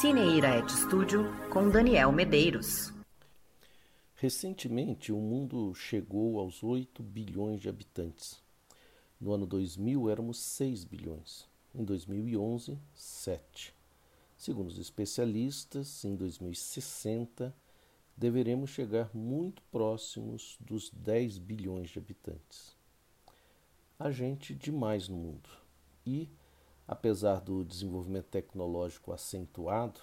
Cineira Et Studio com Daniel Medeiros. Recentemente, o mundo chegou aos 8 bilhões de habitantes. No ano 2000 éramos 6 bilhões. Em 2011, 7. Segundo os especialistas, em 2060 deveremos chegar muito próximos dos 10 bilhões de habitantes. Há gente demais no mundo e Apesar do desenvolvimento tecnológico acentuado,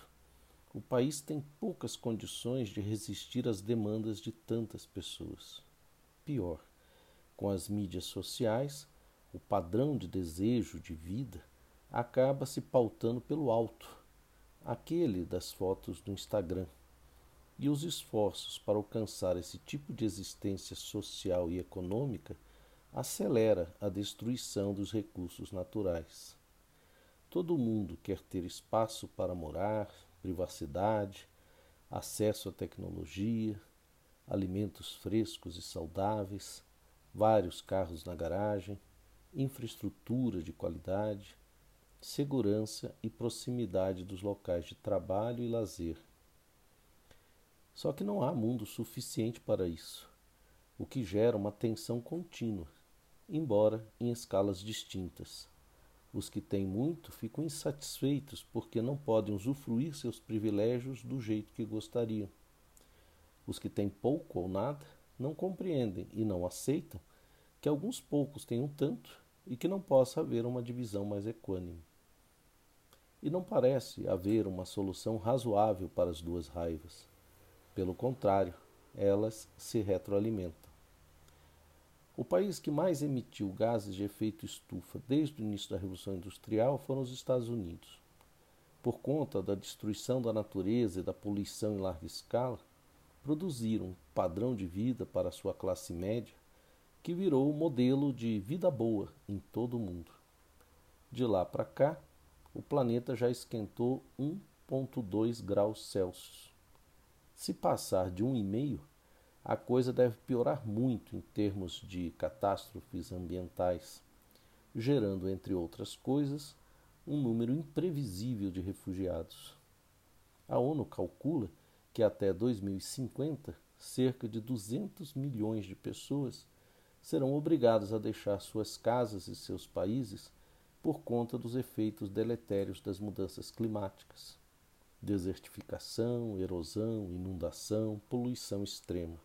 o país tem poucas condições de resistir às demandas de tantas pessoas. Pior, com as mídias sociais, o padrão de desejo de vida acaba se pautando pelo alto, aquele das fotos do Instagram. E os esforços para alcançar esse tipo de existência social e econômica acelera a destruição dos recursos naturais. Todo mundo quer ter espaço para morar, privacidade, acesso à tecnologia, alimentos frescos e saudáveis, vários carros na garagem, infraestrutura de qualidade, segurança e proximidade dos locais de trabalho e lazer. Só que não há mundo suficiente para isso, o que gera uma tensão contínua, embora em escalas distintas. Os que têm muito ficam insatisfeitos porque não podem usufruir seus privilégios do jeito que gostariam. Os que têm pouco ou nada não compreendem e não aceitam que alguns poucos tenham tanto e que não possa haver uma divisão mais equânime. E não parece haver uma solução razoável para as duas raivas. Pelo contrário, elas se retroalimentam. O país que mais emitiu gases de efeito estufa desde o início da Revolução Industrial foram os Estados Unidos. Por conta da destruição da natureza e da poluição em larga escala, produziram um padrão de vida para a sua classe média que virou o modelo de vida boa em todo o mundo. De lá para cá, o planeta já esquentou 1,2 graus Celsius. Se passar de 1,5, a coisa deve piorar muito em termos de catástrofes ambientais, gerando, entre outras coisas, um número imprevisível de refugiados. A ONU calcula que até 2050 cerca de 200 milhões de pessoas serão obrigadas a deixar suas casas e seus países por conta dos efeitos deletérios das mudanças climáticas. Desertificação, erosão, inundação, poluição extrema.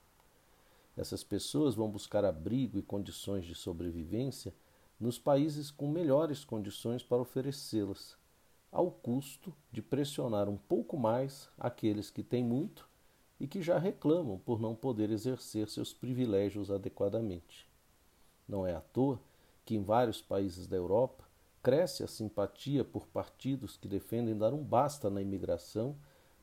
Essas pessoas vão buscar abrigo e condições de sobrevivência nos países com melhores condições para oferecê-las, ao custo de pressionar um pouco mais aqueles que têm muito e que já reclamam por não poder exercer seus privilégios adequadamente. Não é à toa que em vários países da Europa cresce a simpatia por partidos que defendem dar um basta na imigração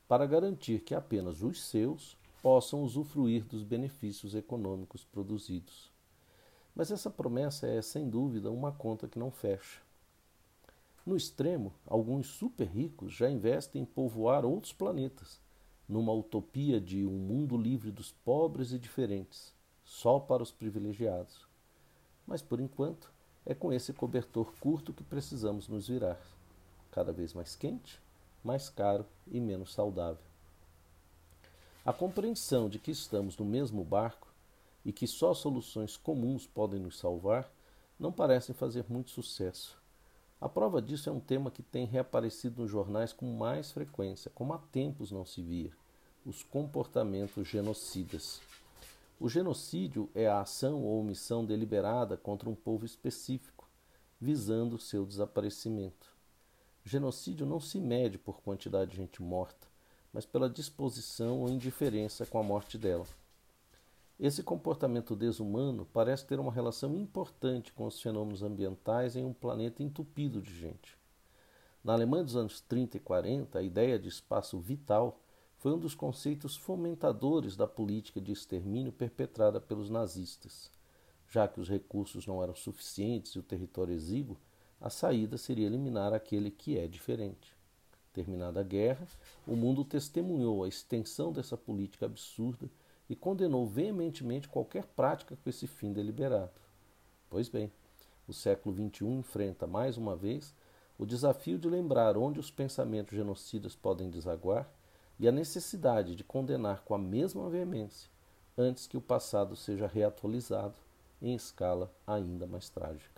para garantir que apenas os seus possam usufruir dos benefícios econômicos produzidos. Mas essa promessa é, sem dúvida, uma conta que não fecha. No extremo, alguns super ricos já investem em povoar outros planetas, numa utopia de um mundo livre dos pobres e diferentes, só para os privilegiados. Mas, por enquanto, é com esse cobertor curto que precisamos nos virar. Cada vez mais quente, mais caro e menos saudável. A compreensão de que estamos no mesmo barco e que só soluções comuns podem nos salvar não parecem fazer muito sucesso. A prova disso é um tema que tem reaparecido nos jornais com mais frequência, como há tempos não se via: os comportamentos genocidas. O genocídio é a ação ou omissão deliberada contra um povo específico, visando seu desaparecimento. Genocídio não se mede por quantidade de gente morta, mas pela disposição ou indiferença com a morte dela. Esse comportamento desumano parece ter uma relação importante com os fenômenos ambientais em um planeta entupido de gente. Na Alemanha dos anos 30 e 40, a ideia de espaço vital foi um dos conceitos fomentadores da política de extermínio perpetrada pelos nazistas. Já que os recursos não eram suficientes e o território exíguo, a saída seria eliminar aquele que é diferente. Terminada a guerra, o mundo testemunhou a extensão dessa política absurda e condenou veementemente qualquer prática com esse fim deliberado. Pois bem, o século XXI enfrenta mais uma vez o desafio de lembrar onde os pensamentos genocidas podem desaguar e a necessidade de condenar com a mesma veemência antes que o passado seja reatualizado em escala ainda mais trágica.